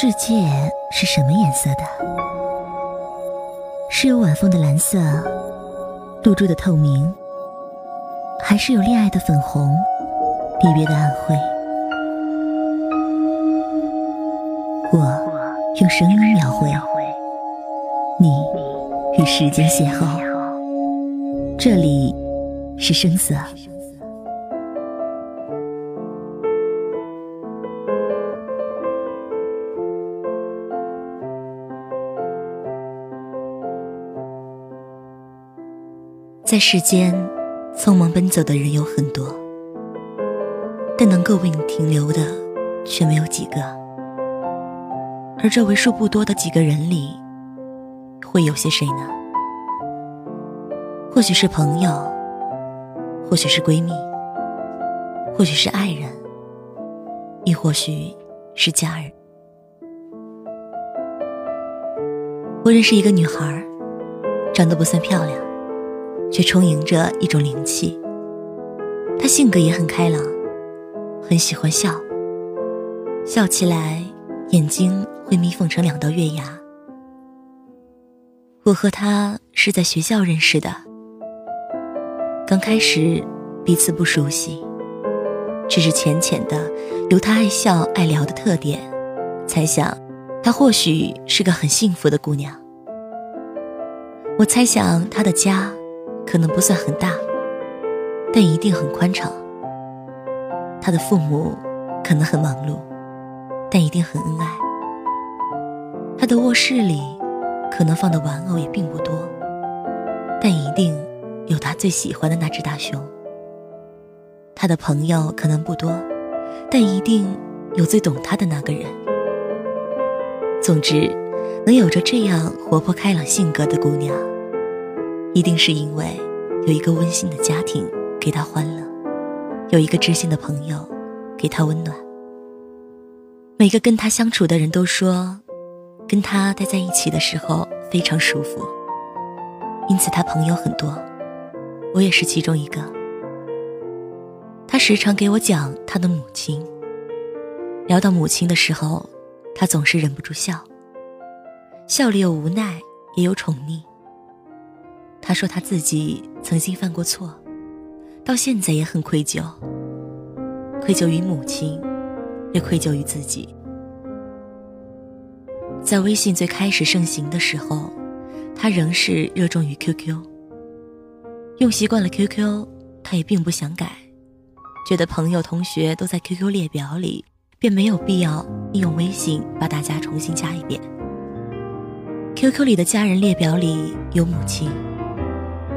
世界是什么颜色的？是有晚风的蓝色，露珠的透明，还是有恋爱的粉红，离别的暗灰？我用声音描绘，你与时间邂逅。这里是声色。在世间，匆忙奔走的人有很多，但能够为你停留的却没有几个。而这为数不多的几个人里，会有些谁呢？或许是朋友，或许是闺蜜，或许是爱人，亦或许是家人。我认识一个女孩，长得不算漂亮。却充盈着一种灵气。他性格也很开朗，很喜欢笑，笑起来眼睛会眯缝成两道月牙。我和他是在学校认识的，刚开始彼此不熟悉，只是浅浅的由他爱笑爱聊的特点，猜想她或许是个很幸福的姑娘。我猜想她的家。可能不算很大，但一定很宽敞。他的父母可能很忙碌，但一定很恩爱。他的卧室里可能放的玩偶也并不多，但一定有他最喜欢的那只大熊。他的朋友可能不多，但一定有最懂他的那个人。总之，能有着这样活泼开朗性格的姑娘。一定是因为有一个温馨的家庭给他欢乐，有一个知心的朋友给他温暖。每个跟他相处的人都说，跟他待在一起的时候非常舒服。因此他朋友很多，我也是其中一个。他时常给我讲他的母亲，聊到母亲的时候，他总是忍不住笑，笑里有无奈，也有宠溺。他说他自己曾经犯过错，到现在也很愧疚，愧疚于母亲，也愧疚于自己。在微信最开始盛行的时候，他仍是热衷于 QQ。用习惯了 QQ，他也并不想改，觉得朋友同学都在 QQ 列表里，便没有必要利用微信把大家重新加一遍。QQ 里的家人列表里有母亲。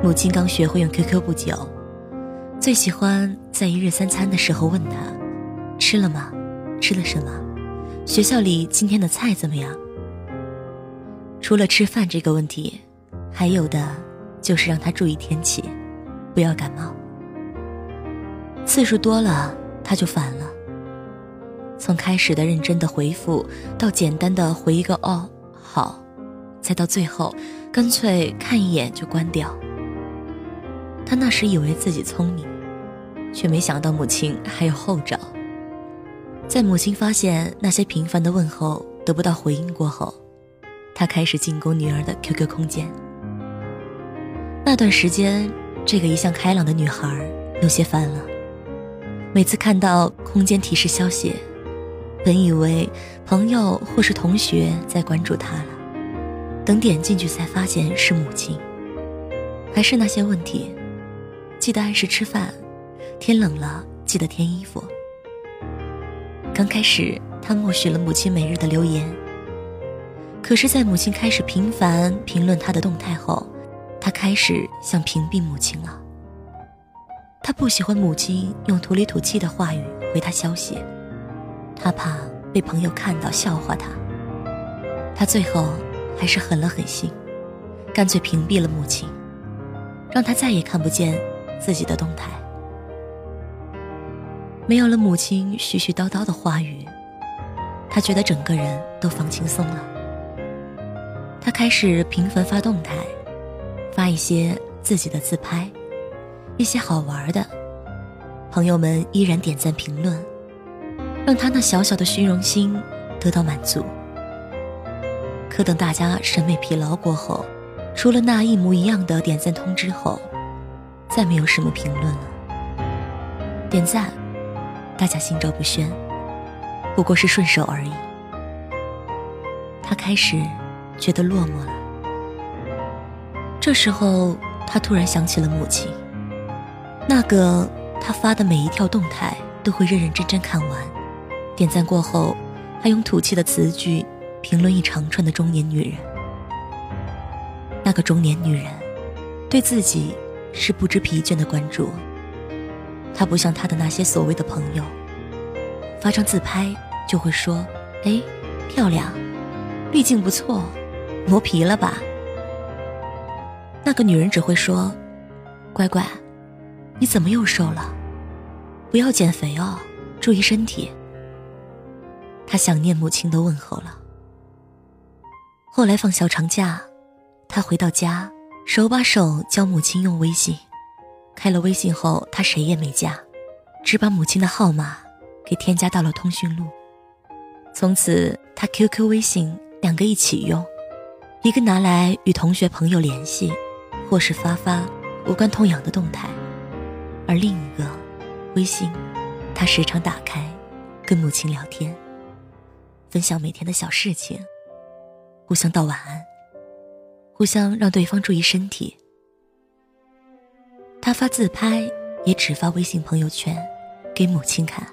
母亲刚学会用 QQ 不久，最喜欢在一日三餐的时候问他：“吃了吗？吃了什么？学校里今天的菜怎么样？”除了吃饭这个问题，还有的就是让他注意天气，不要感冒。次数多了，他就烦了。从开始的认真的回复，到简单的回一个“哦，好”，再到最后，干脆看一眼就关掉。他那时以为自己聪明，却没想到母亲还有后招。在母亲发现那些频繁的问候得不到回应过后，他开始进攻女儿的 QQ 空间。那段时间，这个一向开朗的女孩有些烦了。每次看到空间提示消息，本以为朋友或是同学在关注她了，等点进去才发现是母亲，还是那些问题。记得按时吃饭，天冷了记得添衣服。刚开始，他默许了母亲每日的留言。可是，在母亲开始频繁评论他的动态后，他开始想屏蔽母亲了。他不喜欢母亲用土里土气的话语回他消息，他怕被朋友看到笑话他。他最后还是狠了狠心，干脆屏蔽了母亲，让他再也看不见。自己的动态，没有了母亲絮絮叨叨的话语，他觉得整个人都放轻松了。他开始频繁发动态，发一些自己的自拍，一些好玩的，朋友们依然点赞评论，让他那小小的虚荣心得到满足。可等大家审美疲劳过后，除了那一模一样的点赞通知后，再没有什么评论了。点赞，大家心照不宣，不过是顺手而已。他开始觉得落寞了。这时候，他突然想起了母亲，那个他发的每一条动态都会认认真真看完，点赞过后还用土气的词句评论一长串的中年女人。那个中年女人，对自己是不知疲倦的关注。他不像他的那些所谓的朋友，发张自拍就会说：“哎，漂亮。”滤镜不错，磨皮了吧？那个女人只会说：“乖乖，你怎么又瘦了？不要减肥哦，注意身体。”他想念母亲的问候了。后来放小长假，他回到家，手把手教母亲用微信。开了微信后，她谁也没加，只把母亲的号码给添加到了通讯录。从此，她 QQ、微信。两个一起用，一个拿来与同学朋友联系，或是发发无关痛痒的动态，而另一个微信，他时常打开，跟母亲聊天，分享每天的小事情，互相道晚安，互相让对方注意身体。他发自拍也只发微信朋友圈，给母亲看，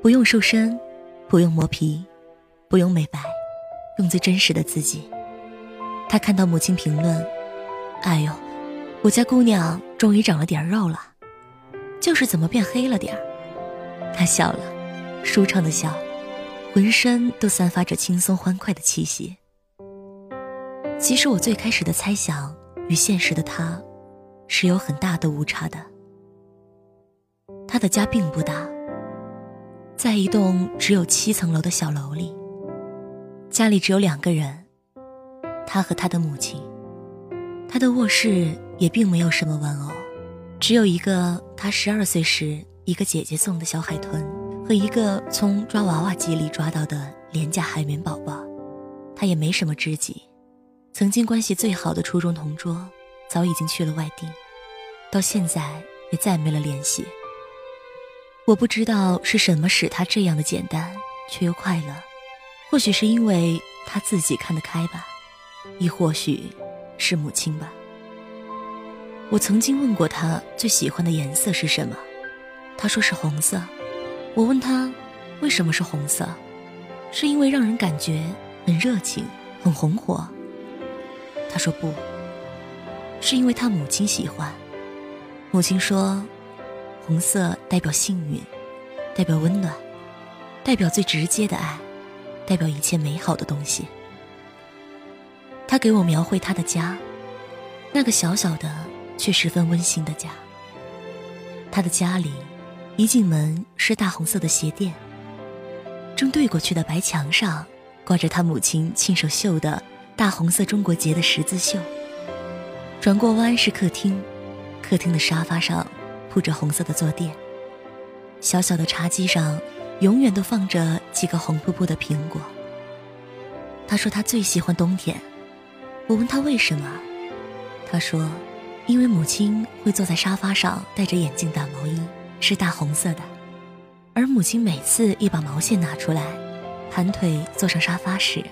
不用瘦身，不用磨皮，不用美白。用最真实的自己。他看到母亲评论：“哎呦，我家姑娘终于长了点肉了，就是怎么变黑了点儿。”他笑了，舒畅的笑，浑身都散发着轻松欢快的气息。其实我最开始的猜想与现实的他，是有很大的误差的。他的家并不大，在一栋只有七层楼的小楼里。家里只有两个人，他和他的母亲。他的卧室也并没有什么玩偶，只有一个他十二岁时一个姐姐送的小海豚和一个从抓娃娃机里抓到的廉价海绵宝宝。他也没什么知己，曾经关系最好的初中同桌早已经去了外地，到现在也再没了联系。我不知道是什么使他这样的简单却又快乐。或许是因为他自己看得开吧，亦或许是母亲吧。我曾经问过他最喜欢的颜色是什么，他说是红色。我问他为什么是红色，是因为让人感觉很热情、很红火。他说不，是因为他母亲喜欢。母亲说，红色代表幸运，代表温暖，代表最直接的爱。代表一切美好的东西。他给我描绘他的家，那个小小的却十分温馨的家。他的家里，一进门是大红色的鞋垫，正对过去的白墙上挂着他母亲亲手绣的大红色中国结的十字绣。转过弯是客厅，客厅的沙发上铺着红色的坐垫，小小的茶几上。永远都放着几个红扑扑的苹果。他说他最喜欢冬天。我问他为什么，他说，因为母亲会坐在沙发上戴着眼镜打毛衣，是大红色的。而母亲每次一把毛线拿出来，盘腿坐上沙发时，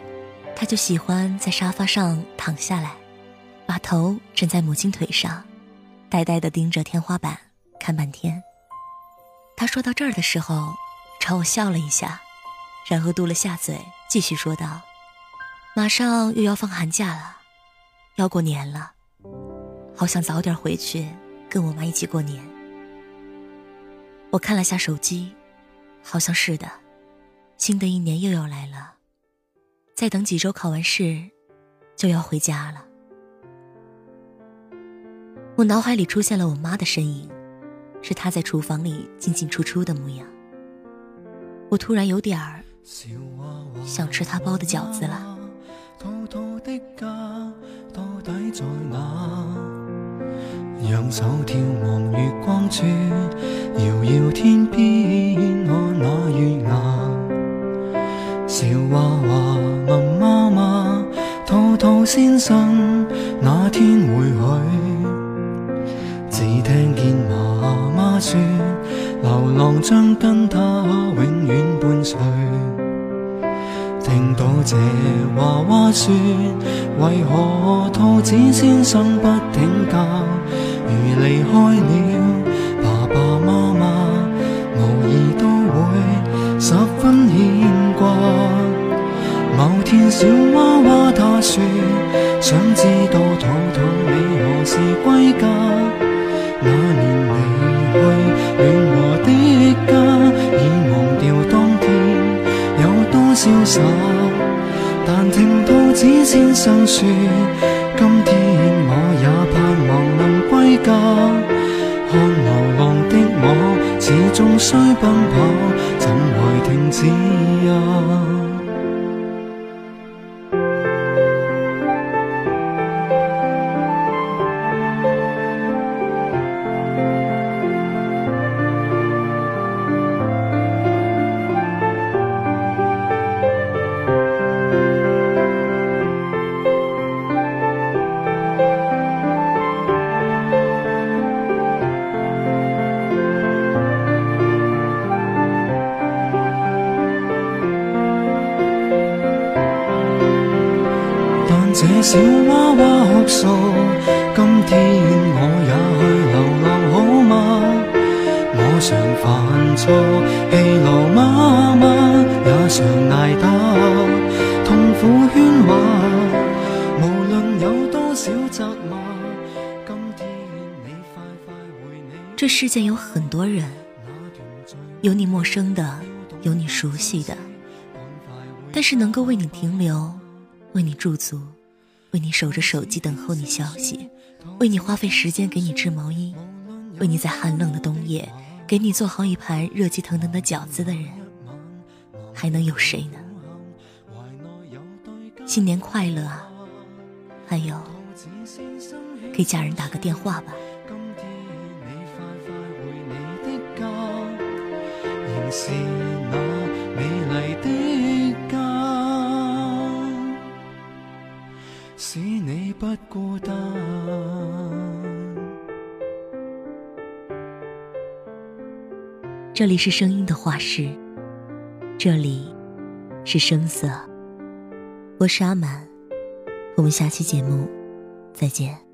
他就喜欢在沙发上躺下来，把头枕在母亲腿上，呆呆地盯着天花板看半天。他说到这儿的时候。朝我笑了一下，然后嘟了下嘴，继续说道：“马上又要放寒假了，要过年了，好想早点回去跟我妈一起过年。”我看了下手机，好像是的，新的一年又要来了，再等几周考完试，就要回家了。我脑海里出现了我妈的身影，是她在厨房里进进出出的模样。我突然有点儿想吃她包的饺子了。仰手眺望月光处，遥遥天边我那月牙。小娃娃问妈妈：兔兔先生哪天回去？只听见妈妈说：流浪将跟他永远伴随。听到这娃娃说：为何兔子先生不听教？如离开了爸爸妈妈，无疑都会十分牵挂。天小娃娃他说，想知道兔兔你何时归家？那年离去暖和的家，已忘掉当天有多潇洒。但听兔子先生说，今天我也盼望能归家。看流浪的我，始终需奔跑，怎会停止啊？小娃娃哭诉，今天我也去流浪好吗？我常犯错，气怒妈妈，也常挨打，痛苦喧哗。无论有多少责骂，今天你快快回你这世界有很多人，有你陌生的，有你熟悉的，但是能够为你停留，为你驻足，为你守着手机等候你消息，为你花费时间给你织毛衣，为你在寒冷的冬夜给你做好一盘热气腾腾的饺子的人，还能有谁呢？新年快乐啊！还有，给家人打个电话吧。这里是声音的画室，这里是声色。我是阿满，我们下期节目再见。